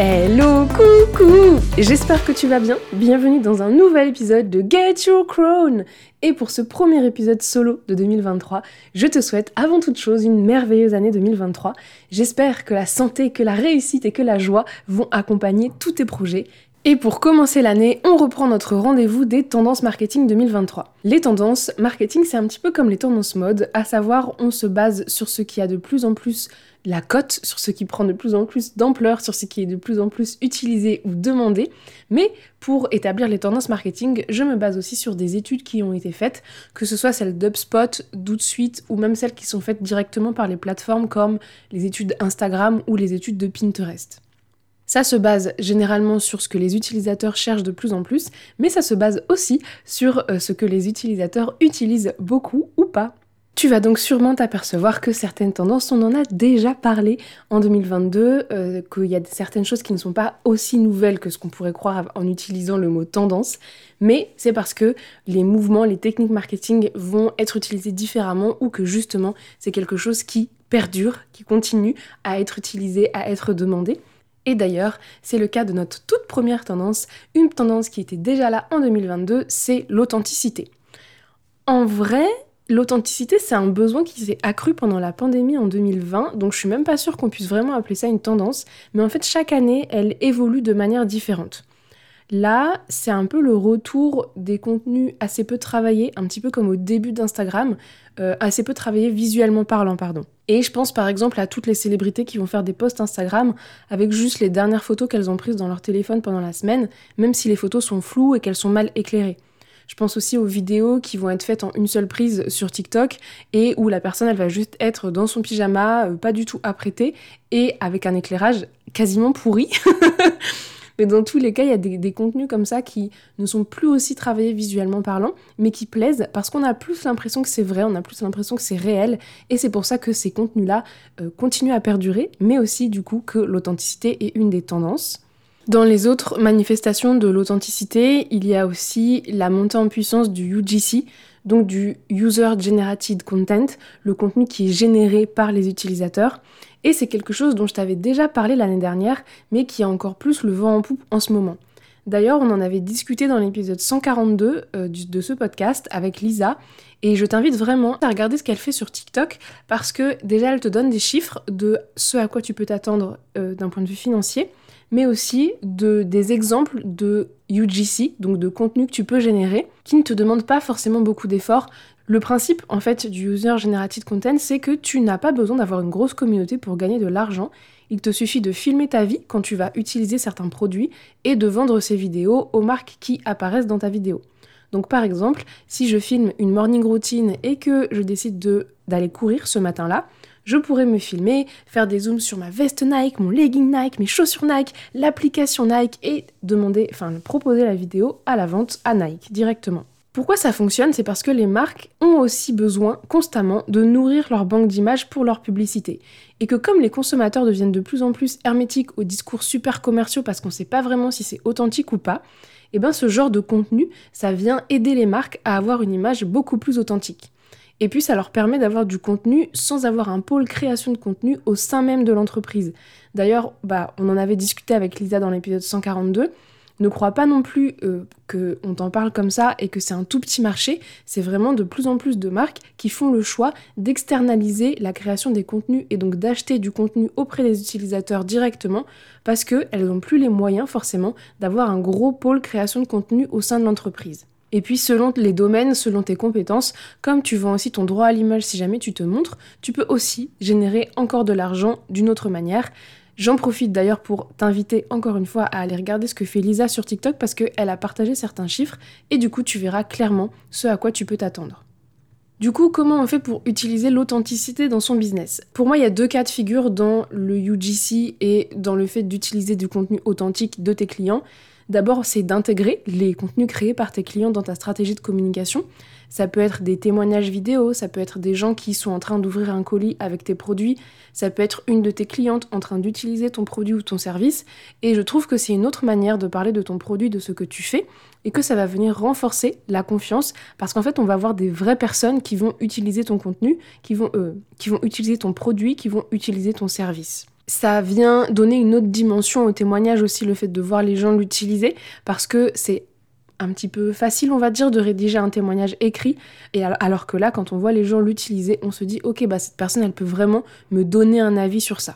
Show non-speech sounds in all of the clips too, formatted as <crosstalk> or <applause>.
Hello, coucou J'espère que tu vas bien. Bienvenue dans un nouvel épisode de Get Your Crown. Et pour ce premier épisode solo de 2023, je te souhaite avant toute chose une merveilleuse année 2023. J'espère que la santé, que la réussite et que la joie vont accompagner tous tes projets. Et pour commencer l'année, on reprend notre rendez-vous des tendances marketing 2023. Les tendances marketing, c'est un petit peu comme les tendances mode, à savoir on se base sur ce qui a de plus en plus la cote, sur ce qui prend de plus en plus d'ampleur, sur ce qui est de plus en plus utilisé ou demandé. Mais pour établir les tendances marketing, je me base aussi sur des études qui ont été faites, que ce soit celles d'UpSpot, d'Outsuite ou même celles qui sont faites directement par les plateformes comme les études Instagram ou les études de Pinterest. Ça se base généralement sur ce que les utilisateurs cherchent de plus en plus, mais ça se base aussi sur euh, ce que les utilisateurs utilisent beaucoup ou pas. Tu vas donc sûrement t'apercevoir que certaines tendances, on en a déjà parlé en 2022, euh, qu'il y a certaines choses qui ne sont pas aussi nouvelles que ce qu'on pourrait croire en utilisant le mot tendance, mais c'est parce que les mouvements, les techniques marketing vont être utilisés différemment ou que justement c'est quelque chose qui perdure, qui continue à être utilisé, à être demandé. Et d'ailleurs, c'est le cas de notre toute première tendance, une tendance qui était déjà là en 2022, c'est l'authenticité. En vrai, L'authenticité, c'est un besoin qui s'est accru pendant la pandémie en 2020, donc je suis même pas sûre qu'on puisse vraiment appeler ça une tendance, mais en fait chaque année, elle évolue de manière différente. Là, c'est un peu le retour des contenus assez peu travaillés, un petit peu comme au début d'Instagram, euh, assez peu travaillés visuellement parlant, pardon. Et je pense par exemple à toutes les célébrités qui vont faire des posts Instagram avec juste les dernières photos qu'elles ont prises dans leur téléphone pendant la semaine, même si les photos sont floues et qu'elles sont mal éclairées. Je pense aussi aux vidéos qui vont être faites en une seule prise sur TikTok et où la personne elle va juste être dans son pyjama, euh, pas du tout apprêtée et avec un éclairage quasiment pourri. <laughs> Mais dans tous les cas, il y a des, contenus comme ça qui ne sont plus aussi travaillés visuellement parlant, mais qui plaisent parce qu'on a plus l'impression que c'est vrai, on a plus l'impression que c'est réel, et c'est pour ça que ces contenus-là euh, continuent à perdurer, mais aussi du coup que l'authenticité est une des tendances. Dans les autres manifestations de l'authenticité, il y a aussi la montée en puissance du UGC, donc du User Generated Content, le contenu qui est généré par les utilisateurs. Et c'est quelque chose dont je t'avais déjà parlé l'année dernière, mais qui a encore plus le vent en poupe en ce moment. D'ailleurs, on en avait discuté dans l'épisode 142 euh, de ce podcast avec Lisa, et je t'invite vraiment à regarder ce qu'elle fait sur TikTok, parce que déjà, elle te donne des chiffres de ce à quoi tu peux t'attendre euh, d'un point de vue financier, mais aussi de, des exemples de UGC, donc de contenu que tu peux générer, qui ne te demandent pas forcément beaucoup d'efforts. Le principe en fait du User Generated Content, c'est que tu n'as pas besoin d'avoir une grosse communauté pour gagner de l'argent. Il te suffit de filmer ta vie quand tu vas utiliser certains produits et de vendre ces vidéos aux marques qui apparaissent dans ta vidéo. Donc par exemple, si je filme une morning routine et que je décide d'aller courir ce matin-là, je pourrais me filmer, faire des zooms sur ma veste Nike, mon legging Nike, mes chaussures Nike, l'application Nike et demander, enfin proposer la vidéo à la vente à Nike directement. Pourquoi ça fonctionne? C'est parce que les marques ont aussi besoin constamment de nourrir leur banque d'images pour leur publicité. Et que comme les consommateurs deviennent de plus en plus hermétiques aux discours super commerciaux parce qu'on ne sait pas vraiment si c'est authentique ou pas, et eh bien ce genre de contenu, ça vient aider les marques à avoir une image beaucoup plus authentique. Et puis ça leur permet d'avoir du contenu sans avoir un pôle création de contenu au sein même de l'entreprise. D'ailleurs, bah, on en avait discuté avec Lisa dans l'épisode 142. Ne crois pas non plus euh, qu'on t'en parle comme ça et que c'est un tout petit marché. C'est vraiment de plus en plus de marques qui font le choix d'externaliser la création des contenus et donc d'acheter du contenu auprès des utilisateurs directement parce qu'elles n'ont plus les moyens forcément d'avoir un gros pôle création de contenu au sein de l'entreprise. Et puis selon les domaines, selon tes compétences, comme tu vends aussi ton droit à l'image si jamais tu te montres, tu peux aussi générer encore de l'argent d'une autre manière. J'en profite d'ailleurs pour t'inviter encore une fois à aller regarder ce que fait Lisa sur TikTok parce qu'elle a partagé certains chiffres et du coup tu verras clairement ce à quoi tu peux t'attendre. Du coup, comment on fait pour utiliser l'authenticité dans son business? Pour moi, il y a deux cas de figure dans le UGC et dans le fait d'utiliser du contenu authentique de tes clients. D'abord, c'est d'intégrer les contenus créés par tes clients dans ta stratégie de communication. Ça peut être des témoignages vidéo, ça peut être des gens qui sont en train d'ouvrir un colis avec tes produits, ça peut être une de tes clientes en train d'utiliser ton produit ou ton service. Et je trouve que c'est une autre manière de parler de ton produit, de ce que tu fais, et que ça va venir renforcer la confiance, parce qu'en fait, on va avoir des vraies personnes qui vont utiliser ton contenu, qui vont, euh, qui vont utiliser ton produit, qui vont utiliser ton service ça vient donner une autre dimension au témoignage aussi, le fait de voir les gens l'utiliser, parce que c'est un petit peu facile, on va dire, de rédiger un témoignage écrit. Et alors que là, quand on voit les gens l'utiliser, on se dit, ok, bah cette personne, elle peut vraiment me donner un avis sur ça.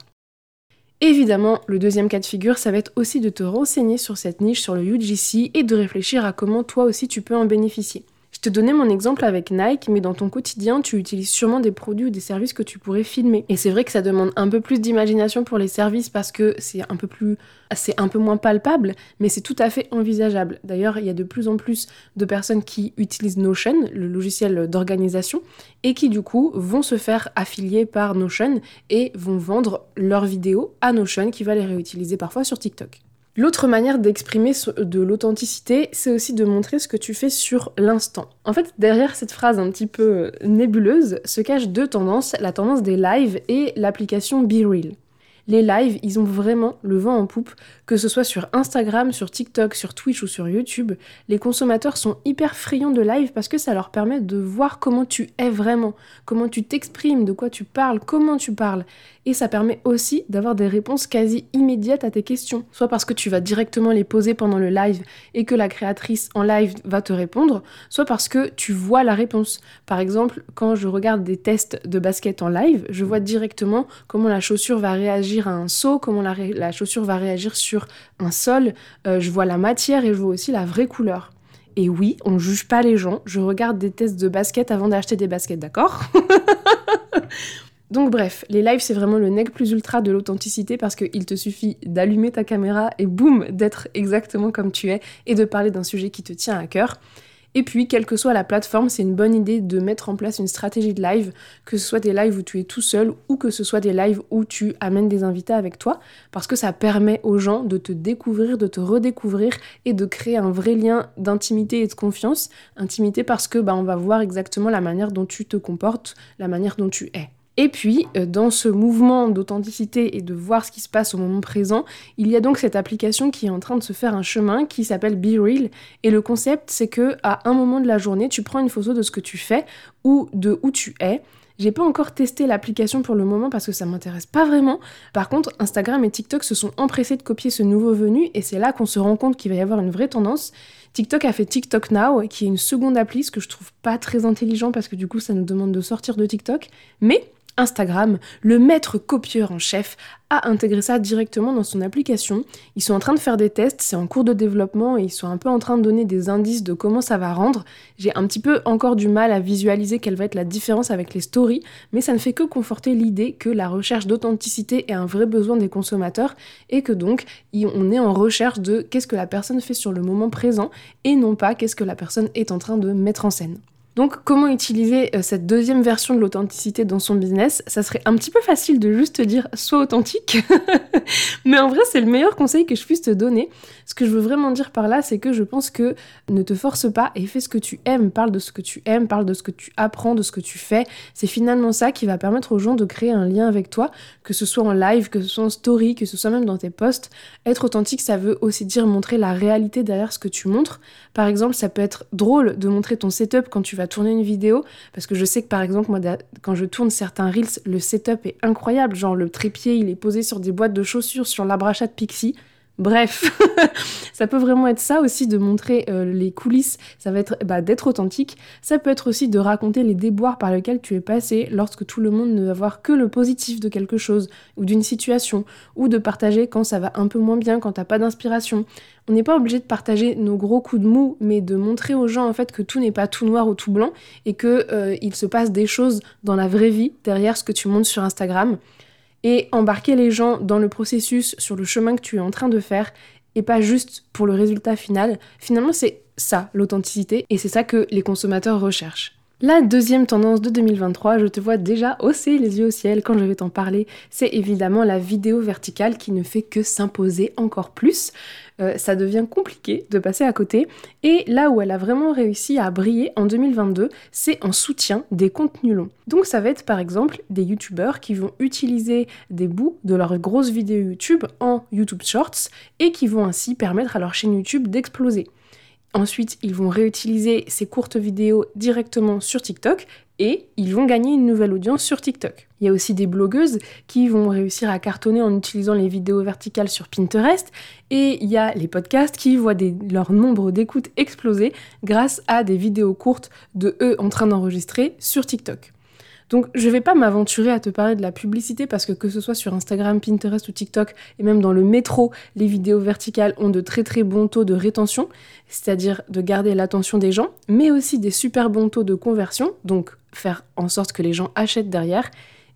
Évidemment, le deuxième cas de figure, ça va être aussi de te renseigner sur cette niche, sur le UGC, et de réfléchir à comment toi aussi tu peux en bénéficier. Je te donnais mon exemple avec Nike, mais dans ton quotidien, tu utilises sûrement des produits ou des services que tu pourrais filmer. Et c'est vrai que ça demande un peu plus d'imagination pour les services parce que c'est un peu plus, c'est un peu moins palpable, mais c'est tout à fait envisageable. D'ailleurs, il y a de plus en plus de personnes qui utilisent Notion, le logiciel d'organisation, et qui du coup vont se faire affilier par Notion et vont vendre leurs vidéos à Notion qui va les réutiliser parfois sur TikTok. L'autre manière d'exprimer de l'authenticité, c'est aussi de montrer ce que tu fais sur l'instant. En fait, derrière cette phrase un petit peu nébuleuse se cachent deux tendances, la tendance des lives et l'application BeReal les lives, ils ont vraiment le vent en poupe, que ce soit sur Instagram, sur TikTok, sur Twitch ou sur YouTube. Les consommateurs sont hyper friands de live parce que ça leur permet de voir comment tu es vraiment, comment tu t'exprimes, de quoi tu parles, comment tu parles. Et ça permet aussi d'avoir des réponses quasi immédiates à tes questions, soit parce que tu vas directement les poser pendant le live et que la créatrice en live va te répondre, soit parce que tu vois la réponse. Par exemple, quand je regarde des tests de basket en live, je vois directement comment la chaussure va réagir à un saut, comment la, chaussure va réagir sur un sol. Euh, je vois la matière et je vois aussi la vraie couleur. Et oui, on juge pas les gens. Je regarde des tests de basket avant d'acheter des baskets, d'accord <laughs> Donc bref, les lives c'est vraiment le nec plus ultra de l'authenticité parce qu'il te suffit d'allumer ta caméra et boum, d'être exactement comme tu es et de parler d'un sujet qui te tient à cœur. Et puis, quelle que soit la plateforme, c'est une bonne idée de mettre en place une stratégie de live, que ce soit des lives où tu es tout seul ou que ce soit des lives où tu amènes des invités avec toi, parce que ça permet aux gens de te découvrir, de te redécouvrir et de créer un vrai lien d'intimité et de confiance. Intimité parce que bah, on va voir exactement la manière dont tu te comportes, la manière dont tu es. Et puis, euh, dans ce mouvement d'authenticité et de voir ce qui se passe au moment présent, il y a donc cette application qui est en train de se faire un chemin qui s'appelle Be Real. Et le concept, c'est que à un moment de la journée, tu prends une photo de ce que tu fais ou de où tu es. J'ai pas encore testé l'application pour le moment parce que ça m'intéresse pas vraiment. Par contre, Instagram et TikTok se sont empressés de copier ce nouveau venu et c'est là qu'on se rend compte qu'il va y avoir une vraie tendance. TikTok a fait TikTok Now, qui est une seconde appli, ce que je trouve pas très intelligent parce que du coup ça nous demande de sortir de TikTok. Mais Instagram, le maître copieur en chef, a intégré ça directement dans son application. Ils sont en train de faire des tests, c'est en cours de développement et ils sont un peu en train de donner des indices de comment ça va rendre. J'ai un petit peu encore du mal à visualiser quelle va être la différence avec les stories, mais ça ne fait que conforter l'idée que la recherche d'authenticité est un vrai besoin des consommateurs et que donc on est en recherche de qu'est-ce que la personne fait sur le moment présent et non pas qu'est-ce que la personne est en train de mettre en scène. Donc comment utiliser euh, cette deuxième version de l'authenticité dans son business? Ça serait un petit peu facile de juste te dire sois authentique, <laughs> mais en vrai c'est le meilleur conseil que je puisse te donner. Ce que je veux vraiment dire par là, c'est que je pense que ne te force pas et fais ce que tu aimes, parle de ce que tu aimes, parle de ce que tu apprends, de ce que tu fais. C'est finalement ça qui va permettre aux gens de créer un lien avec toi, que ce soit en live, que ce soit en story, que ce soit même dans tes posts. Être authentique, ça veut aussi dire montrer la réalité derrière ce que tu montres. Par exemple, ça peut être drôle de montrer ton setup quand tu vas tourner une vidéo parce que je sais que par exemple moi quand je tourne certains reels le setup est incroyable. Genre le trépied il est posé sur des boîtes de chaussures sur l'arbre-à-chat de Pixie Bref, <laughs> ça peut vraiment être ça aussi de montrer euh, les coulisses, ça va être bah, d'être authentique, ça peut être aussi de raconter les déboires par lesquels tu es passé lorsque tout le monde ne va voir que le positif de quelque chose ou d'une situation, ou de partager quand ça va un peu moins bien, quand t'as pas d'inspiration. On n'est pas obligé de partager nos gros coups de mou, mais de montrer aux gens en fait que tout n'est pas tout noir ou tout blanc et que euh, il se passe des choses dans la vraie vie derrière ce que tu montes sur Instagram et embarquer les gens dans le processus, sur le chemin que tu es en train de faire, et pas juste pour le résultat final. Finalement, c'est ça, l'authenticité, et c'est ça que les consommateurs recherchent. La deuxième tendance de 2023, je te vois déjà hausser les yeux au ciel quand je vais t'en parler, c'est évidemment la vidéo verticale qui ne fait que s'imposer encore plus. Euh, ça devient compliqué de passer à côté. Et là où elle a vraiment réussi à briller en 2022, c'est en soutien des contenus longs. Donc ça va être par exemple des youtubeurs qui vont utiliser des bouts de leurs grosses vidéos YouTube en YouTube Shorts et qui vont ainsi permettre à leur chaîne YouTube d'exploser. Ensuite, ils vont réutiliser ces courtes vidéos directement sur TikTok et ils vont gagner une nouvelle audience sur TikTok. Il y a aussi des blogueuses qui vont réussir à cartonner en utilisant les vidéos verticales sur Pinterest et il y a les podcasts qui voient leur nombre d'écoutes exploser grâce à des vidéos courtes de eux en train d'enregistrer sur TikTok. Donc je vais pas m'aventurer à te parler de la publicité parce que que ce soit sur Instagram, Pinterest ou TikTok et même dans le métro, les vidéos verticales ont de très très bons taux de rétention, c'est-à-dire de garder l'attention des gens, mais aussi des super bons taux de conversion, donc faire en sorte que les gens achètent derrière.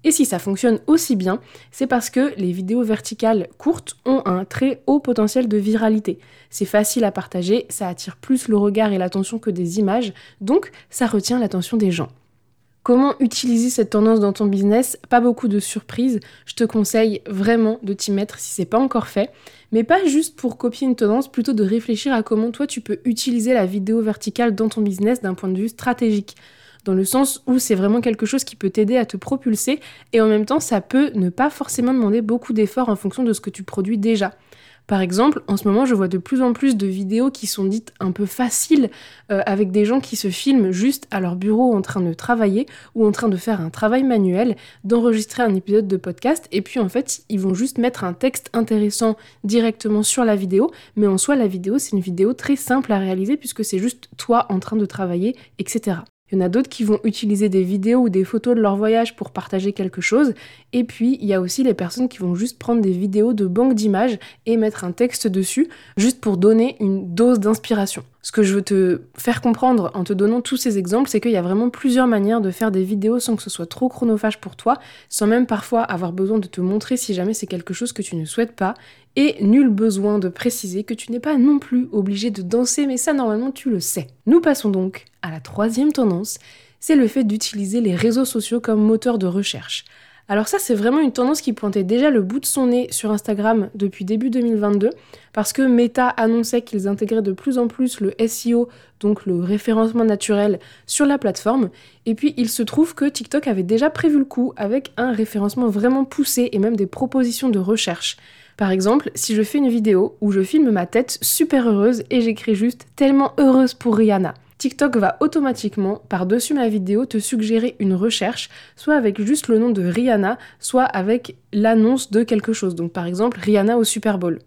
Et si ça fonctionne aussi bien, c'est parce que les vidéos verticales courtes ont un très haut potentiel de viralité. C'est facile à partager, ça attire plus le regard et l'attention que des images, donc ça retient l'attention des gens. Comment utiliser cette tendance dans ton business? Pas beaucoup de surprises. Je te conseille vraiment de t'y mettre si c'est pas encore fait. Mais pas juste pour copier une tendance, plutôt de réfléchir à comment toi tu peux utiliser la vidéo verticale dans ton business d'un point de vue stratégique. Dans le sens où c'est vraiment quelque chose qui peut t'aider à te propulser et en même temps ça peut ne pas forcément demander beaucoup d'efforts en fonction de ce que tu produis déjà. Par exemple, en ce moment, je vois de plus en plus de vidéos qui sont dites un peu faciles, euh, avec des gens qui se filment juste à leur bureau en train de travailler ou en train de faire un travail manuel, d'enregistrer un épisode de podcast, et puis en fait, ils vont juste mettre un texte intéressant directement sur la vidéo, mais en soi, la vidéo, c'est une vidéo très simple à réaliser puisque c'est juste toi en train de travailler, etc. Il y en a d'autres qui vont utiliser des vidéos ou des photos de leur voyage pour partager quelque chose. Et puis, il y a aussi les personnes qui vont juste prendre des vidéos de banque d'images et mettre un texte dessus, juste pour donner une dose d'inspiration. Ce que je veux te faire comprendre en te donnant tous ces exemples, c'est qu'il y a vraiment plusieurs manières de faire des vidéos sans que ce soit trop chronophage pour toi, sans même parfois avoir besoin de te montrer si jamais c'est quelque chose que tu ne souhaites pas, et nul besoin de préciser que tu n'es pas non plus obligé de danser, mais ça normalement tu le sais. Nous passons donc à la troisième tendance, c'est le fait d'utiliser les réseaux sociaux comme moteur de recherche. Alors ça, c'est vraiment une tendance qui pointait déjà le bout de son nez sur Instagram depuis début 2022, parce que Meta annonçait qu'ils intégraient de plus en plus le SEO, donc le référencement naturel, sur la plateforme. Et puis, il se trouve que TikTok avait déjà prévu le coup avec un référencement vraiment poussé et même des propositions de recherche. Par exemple, si je fais une vidéo où je filme ma tête super heureuse et j'écris juste tellement heureuse pour Rihanna. TikTok va automatiquement, par-dessus ma vidéo, te suggérer une recherche, soit avec juste le nom de Rihanna, soit avec l'annonce de quelque chose. Donc par exemple, Rihanna au Super Bowl.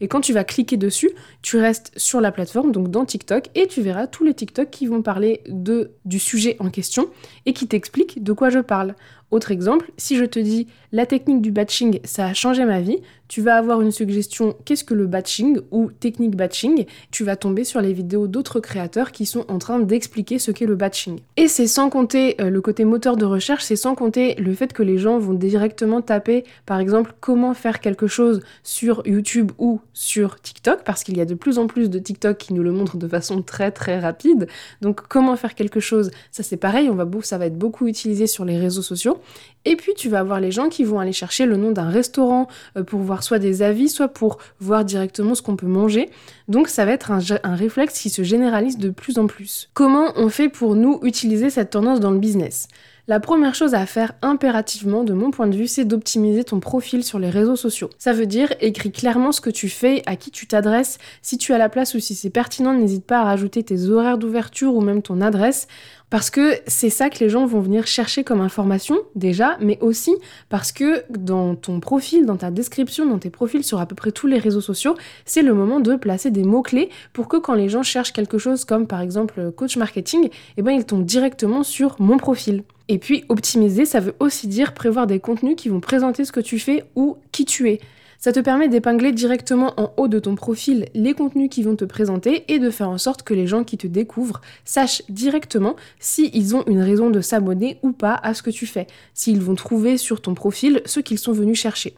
Et quand tu vas cliquer dessus, tu restes sur la plateforme, donc dans TikTok, et tu verras tous les TikTok qui vont parler de, du sujet en question et qui t'expliquent de quoi je parle. Autre exemple, si je te dis la technique du batching, ça a changé ma vie, tu vas avoir une suggestion qu'est-ce que le batching ou technique batching, tu vas tomber sur les vidéos d'autres créateurs qui sont en train d'expliquer ce qu'est le batching. Et c'est sans compter euh, le côté moteur de recherche, c'est sans compter le fait que les gens vont directement taper par exemple comment faire quelque chose sur YouTube ou sur TikTok parce qu'il y a de plus en plus de TikTok qui nous le montrent de façon très très rapide. Donc comment faire quelque chose, ça c'est pareil, on va ça va être beaucoup utilisé sur les réseaux sociaux. Et puis tu vas avoir les gens qui vont aller chercher le nom d'un restaurant euh, pour voir soit des avis, soit pour voir directement ce qu'on peut manger. Donc ça va être un, un, réflexe qui se généralise de plus en plus. Comment on fait pour nous utiliser cette tendance dans le business? La première chose à faire impérativement, de mon point de vue, c'est d'optimiser ton profil sur les réseaux sociaux. Ça veut dire écris clairement ce que tu fais, à qui tu t'adresses. Si tu as la place ou si c'est pertinent, n'hésite pas à rajouter tes horaires d'ouverture ou même ton adresse. Parce que c'est ça que les gens vont venir chercher comme information déjà, mais aussi parce que dans ton profil, dans ta description, dans tes profils sur à peu près tous les réseaux sociaux, c'est le moment de placer des mots-clés pour que quand les gens cherchent quelque chose comme par exemple coach marketing, eh ben ils tombent directement sur mon profil. Et puis optimiser, ça veut aussi dire prévoir des contenus qui vont présenter ce que tu fais ou qui tu es. Ça te permet d'épingler directement en haut de ton profil les contenus qui vont te présenter et de faire en sorte que les gens qui te découvrent sachent directement s'ils ont une raison de s'abonner ou pas à ce que tu fais, s'ils vont trouver sur ton profil ce qu'ils sont venus chercher.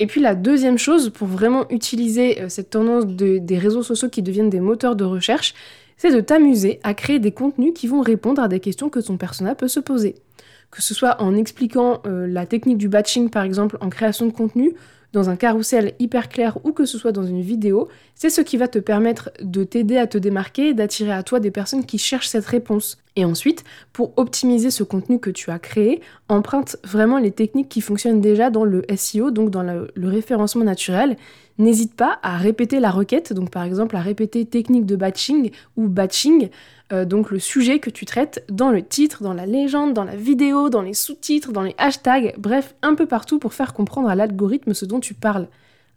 Et puis la deuxième chose pour vraiment utiliser euh, cette tendance des réseaux sociaux qui deviennent des moteurs de recherche, c'est de t'amuser à créer des contenus qui vont répondre à des questions que ton persona peut se poser. Que ce soit en expliquant euh, la technique du batching par exemple en création de contenu, dans un carrousel hyper clair ou que ce soit dans une vidéo, c'est ce qui va te permettre de t'aider à te démarquer et d'attirer à toi des personnes qui cherchent cette réponse. Et ensuite, pour optimiser ce contenu que tu as créé, emprunte vraiment les techniques qui fonctionnent déjà dans le SEO, donc dans le, le référencement naturel. N'hésite pas à répéter la requête, donc par exemple à répéter technique de batching ou batching, euh, donc le sujet que tu traites dans le titre, dans la légende, dans la vidéo, dans les sous-titres, dans les hashtags, bref, un peu partout pour faire comprendre à l'algorithme ce dont tu parles.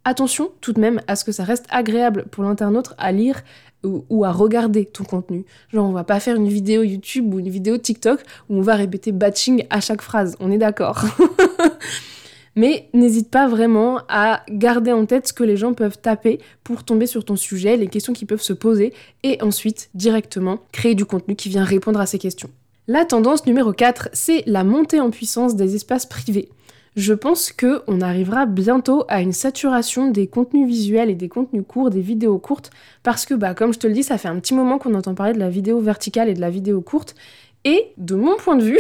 Attention tout de même à ce que ça reste agréable pour l'internaute à lire ou, à regarder ton contenu. Genre, on va pas faire une vidéo YouTube ou une vidéo TikTok où on va répéter batching à chaque phrase, on est d'accord. <laughs> Mais n'hésite pas vraiment à garder en tête ce que les gens peuvent taper pour tomber sur ton sujet, les questions qui peuvent se poser, et ensuite directement créer du contenu qui vient répondre à ces questions. La tendance numéro 4, c'est la montée en puissance des espaces privés. Je pense que on arrivera bientôt à une saturation des contenus visuels et des contenus courts, des vidéos courtes, parce que bah comme je te le dis, ça fait un petit moment qu'on entend parler de la vidéo verticale et de la vidéo courte, et de mon point de vue,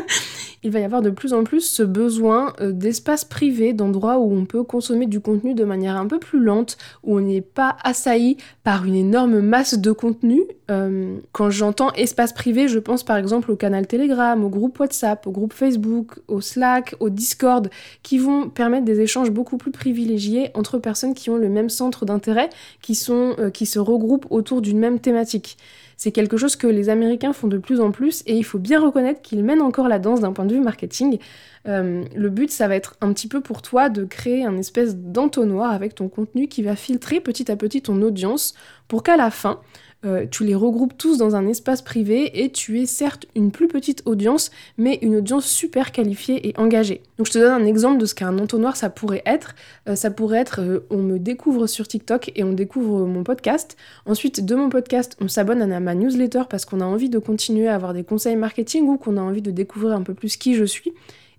<laughs> il va y avoir de plus en plus ce besoin euh, d'espace privé, d'endroits où on peut consommer du contenu de manière un peu plus lente, où on n'est pas assailli par une énorme masse de contenu. Euh, quand j'entends espace privé, je pense par exemple au canal Telegram, au groupe WhatsApp, au groupe Facebook, au Slack, au Discord, qui vont permettre des échanges beaucoup plus privilégiés entre personnes qui ont le même centre d'intérêt, qui, euh, qui se regroupent autour d'une même thématique. C'est quelque chose que les Américains font de plus en plus et il faut bien reconnaître qu'ils mènent encore la danse d'un point de vue marketing. Euh, le but, ça va être un petit peu pour toi de créer un espèce d'entonnoir avec ton contenu qui va filtrer petit à petit ton audience pour qu'à la fin, euh, tu les regroupes tous dans un espace privé et tu es certes une plus petite audience, mais une audience super qualifiée et engagée. Donc je te donne un exemple de ce qu'un entonnoir ça pourrait être. Euh, ça pourrait être euh, on me découvre sur TikTok et on découvre mon podcast. Ensuite de mon podcast, on s'abonne à ma newsletter parce qu'on a envie de continuer à avoir des conseils marketing ou qu'on a envie de découvrir un peu plus qui je suis.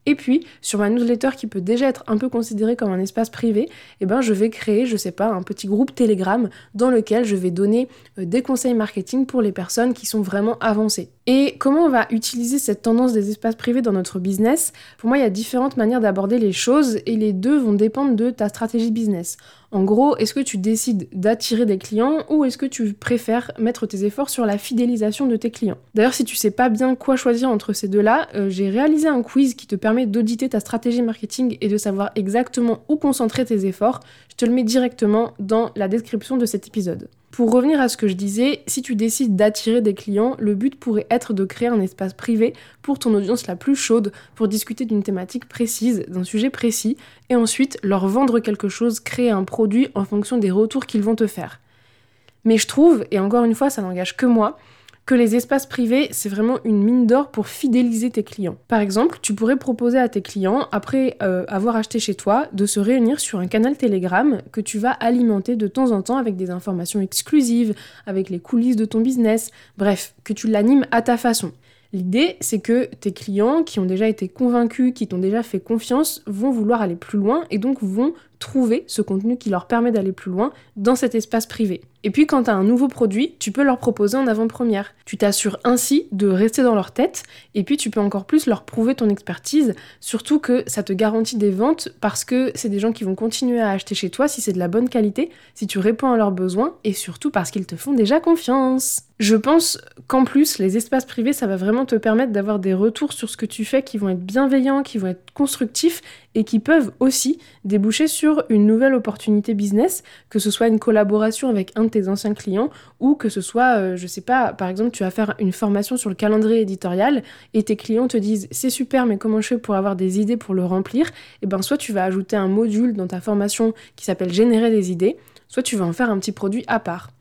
Et puis, sur ma newsletter qui peut déjà être un peu considérée comme un espace privé, eh ben, je vais créer, je sais pas, un petit groupe Telegram dans lequel je vais donner euh, des conseils marketing pour les personnes qui sont vraiment avancées. Et comment on va utiliser cette tendance des espaces privés dans notre business? Pour moi, il y a différentes manières d'aborder les choses et les deux vont dépendre de ta stratégie business. En gros, est-ce que tu décides d'attirer des clients ou est-ce que tu préfères mettre tes efforts sur la fidélisation de tes clients? D'ailleurs, si tu sais pas bien quoi choisir entre ces deux-là, euh, j'ai réalisé un quiz qui te permet d'auditer ta stratégie marketing et de savoir exactement où concentrer tes efforts. Je te le mets directement dans la description de cet épisode. Pour revenir à ce que je disais, si tu décides d'attirer des clients, le but pourrait être de créer un espace privé pour ton audience la plus chaude, pour discuter d'une thématique précise, d'un sujet précis, et ensuite leur vendre quelque chose, créer un produit en fonction des retours qu'ils vont te faire. Mais je trouve, et encore une fois ça n'engage que moi, que les espaces privés, c'est vraiment une mine d'or pour fidéliser tes clients. Par exemple, tu pourrais proposer à tes clients, après euh, avoir acheté chez toi, de se réunir sur un canal Telegram que tu vas alimenter de temps en temps avec des informations exclusives, avec les coulisses de ton business, bref, que tu l'animes à ta façon. L'idée, c'est que tes clients qui ont déjà été convaincus, qui t'ont déjà fait confiance, vont vouloir aller plus loin et donc vont trouver ce contenu qui leur permet d'aller plus loin dans cet espace privé. Et puis quand tu as un nouveau produit, tu peux leur proposer en avant-première. Tu t'assures ainsi de rester dans leur tête et puis tu peux encore plus leur prouver ton expertise, surtout que ça te garantit des ventes parce que c'est des gens qui vont continuer à acheter chez toi si c'est de la bonne qualité, si tu réponds à leurs besoins et surtout parce qu'ils te font déjà confiance. Je pense qu'en plus, les espaces privés, ça va vraiment te permettre d'avoir des retours sur ce que tu fais qui vont être bienveillants, qui vont être constructifs et qui peuvent aussi déboucher sur une nouvelle opportunité business, que ce soit une collaboration avec un de tes anciens clients ou que ce soit, euh, je sais pas, par exemple, tu vas faire une formation sur le calendrier éditorial et tes clients te disent c'est super, mais comment je fais pour avoir des idées pour le remplir? Et eh ben soit tu vas ajouter un module dans ta formation qui s'appelle générer des idées, soit tu vas en faire un petit produit à part.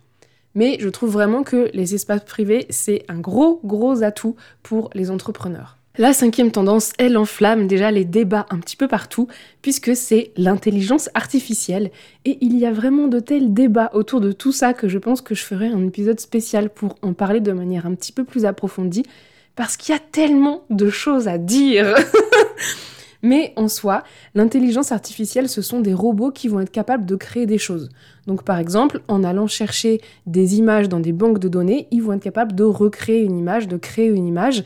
Mais je trouve vraiment que les espaces privés, c'est un gros, gros atout pour les entrepreneurs. La cinquième tendance, elle enflamme déjà les débats un petit peu partout, puisque c'est l'intelligence artificielle. Et il y a vraiment de tels débats autour de tout ça que je pense que je ferai un épisode spécial pour en parler de manière un petit peu plus approfondie, parce qu'il y a tellement de choses à dire. <laughs> Mais en soi, l'intelligence artificielle, ce sont des robots qui vont être capables de créer des choses. Donc par exemple, en allant chercher des images dans des banques de données, ils vont être capables de recréer une image, de créer une image,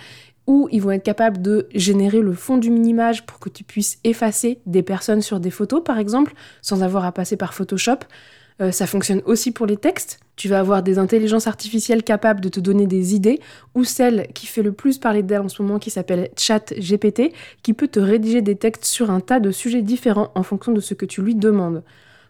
ou ils vont être capables de générer le fond d'une image pour que tu puisses effacer des personnes sur des photos, par exemple, sans avoir à passer par Photoshop. Euh, ça fonctionne aussi pour les textes. Tu vas avoir des intelligences artificielles capables de te donner des idées, ou celle qui fait le plus parler d'elle en ce moment, qui s'appelle ChatGPT, qui peut te rédiger des textes sur un tas de sujets différents en fonction de ce que tu lui demandes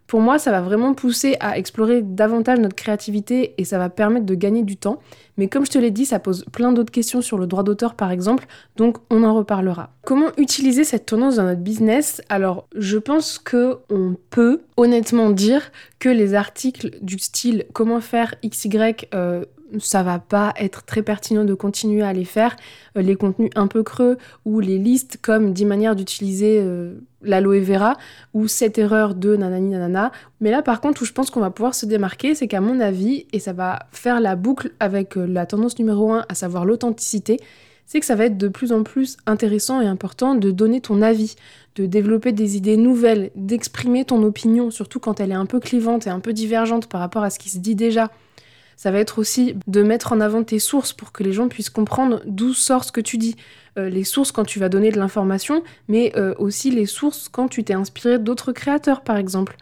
pour moi, ça va vraiment pousser à explorer davantage notre créativité et ça va permettre de gagner du temps. Mais comme je te l'ai dit, ça pose plein d'autres questions sur le droit d'auteur par exemple, donc on en reparlera. Comment utiliser cette tendance dans notre business? Alors, je pense que on peut honnêtement dire que les articles du style comment faire XY euh, ça va pas être très pertinent de continuer à les faire. Euh, les contenus un peu creux ou les listes comme 10 manières d'utiliser euh, l'aloe vera ou cette erreur de nanani nanana. Mais là par contre où je pense qu'on va pouvoir se démarquer, c'est qu'à mon avis, et ça va faire la boucle avec la tendance numéro 1, à savoir l'authenticité, c'est que ça va être de plus en plus intéressant et important de donner ton avis, de développer des idées nouvelles, d'exprimer ton opinion, surtout quand elle est un peu clivante et un peu divergente par rapport à ce qui se dit déjà. Ça va être aussi de mettre en avant tes sources pour que les gens puissent comprendre d'où sort ce que tu dis. Euh, les sources quand tu vas donner de l'information, mais euh, aussi les sources quand tu t'es inspiré d'autres créateurs, par exemple.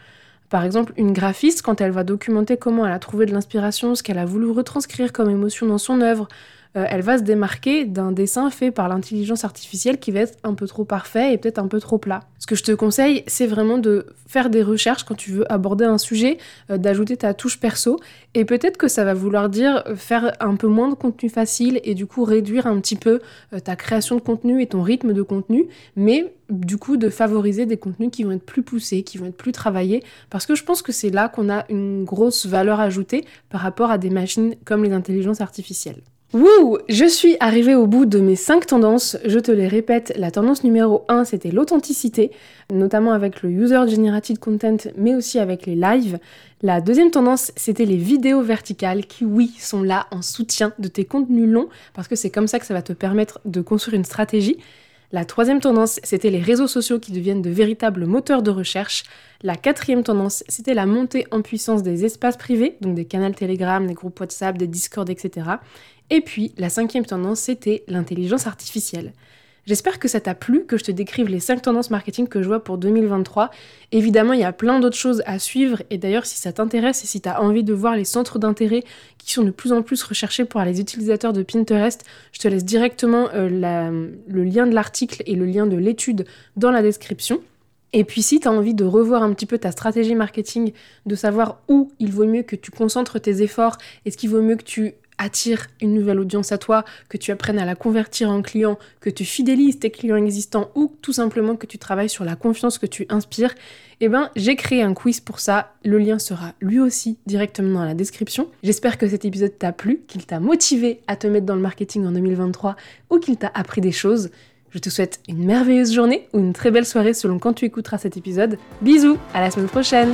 Par exemple, une graphiste, quand elle va documenter comment elle a trouvé de l'inspiration, ce qu'elle a voulu retranscrire comme émotion dans son œuvre, euh, elle va se démarquer d'un dessin fait par l'intelligence artificielle qui va être un peu trop parfait et peut-être un peu trop plat. Ce que je te conseille, c'est vraiment de faire des recherches quand tu veux aborder un sujet, euh, d'ajouter ta touche perso, et peut-être que ça va vouloir dire faire un peu moins de contenu facile et du coup réduire un petit peu euh, ta création de contenu et ton rythme de contenu, mais du coup de favoriser des contenus qui vont être plus poussés, qui vont être plus travaillés, parce que je pense que c'est là qu'on a une grosse valeur ajoutée par rapport à des machines comme les intelligences artificielles. Wouh Je suis arrivée au bout de mes 5 tendances. Je te les répète, la tendance numéro 1, c'était l'authenticité, notamment avec le User Generated Content, mais aussi avec les lives. La deuxième tendance, c'était les vidéos verticales qui, oui, sont là en soutien de tes contenus longs, parce que c'est comme ça que ça va te permettre de construire une stratégie. La troisième tendance, c'était les réseaux sociaux qui deviennent de véritables moteurs de recherche. La quatrième tendance, c'était la montée en puissance des espaces privés, donc des canaux Telegram, des groupes WhatsApp, des Discord, etc. Et puis, la cinquième tendance, c'était l'intelligence artificielle. J'espère que ça t'a plu, que je te décrive les 5 tendances marketing que je vois pour 2023. Évidemment, il y a plein d'autres choses à suivre et d'ailleurs, si ça t'intéresse et si tu envie de voir les centres d'intérêt qui sont de plus en plus recherchés par les utilisateurs de Pinterest, je te laisse directement euh, le lien de l'article et le lien de l'étude dans la description. Et puis si tu as envie de revoir un petit peu ta stratégie marketing, de savoir où il vaut mieux que tu concentres tes efforts, est-ce qu'il vaut mieux que tu attire une nouvelle audience à toi, que tu apprennes à la convertir en client, que tu fidélises tes clients existants ou tout simplement que tu travailles sur la confiance que tu inspires, eh ben j'ai créé un quiz pour ça. Le lien sera lui aussi directement dans la description. J'espère que cet épisode t'a plu, qu'il t'a motivé à te mettre dans le marketing en 2023 ou qu'il t'a appris des choses. Je te souhaite une merveilleuse journée ou une très belle soirée selon quand tu écouteras cet épisode. Bisous, à la semaine prochaine